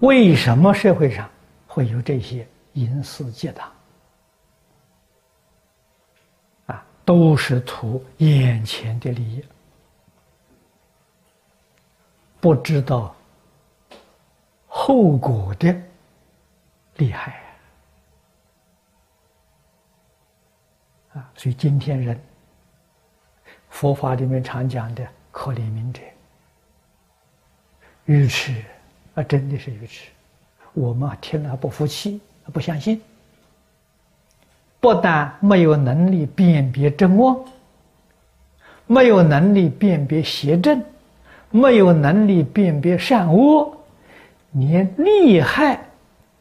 为什么社会上会有这些淫私结党？啊，都是图眼前的利益，不知道后果的厉害啊！所以今天人，佛法里面常讲的可怜悯者，愚痴。啊，真的是愚痴！我们啊听了不服气，不相信。不但没有能力辨别真妄，没有能力辨别邪正，没有能力辨别善恶，连利害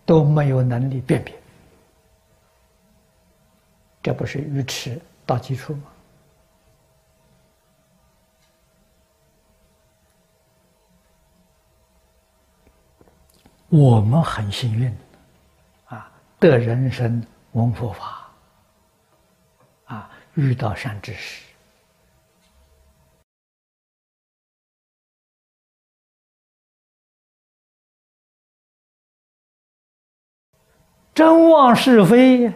都没有能力辨别，这不是愚痴到基础吗？我们很幸运，啊，得人生闻佛法，啊，遇到善知识，真妄是非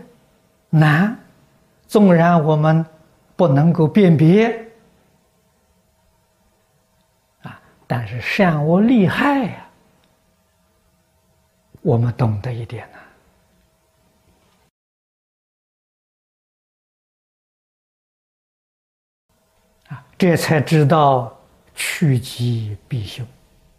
难，纵然我们不能够辨别，啊，但是善恶利害呀。我们懂得一点呢，啊，这才知道趋吉避凶。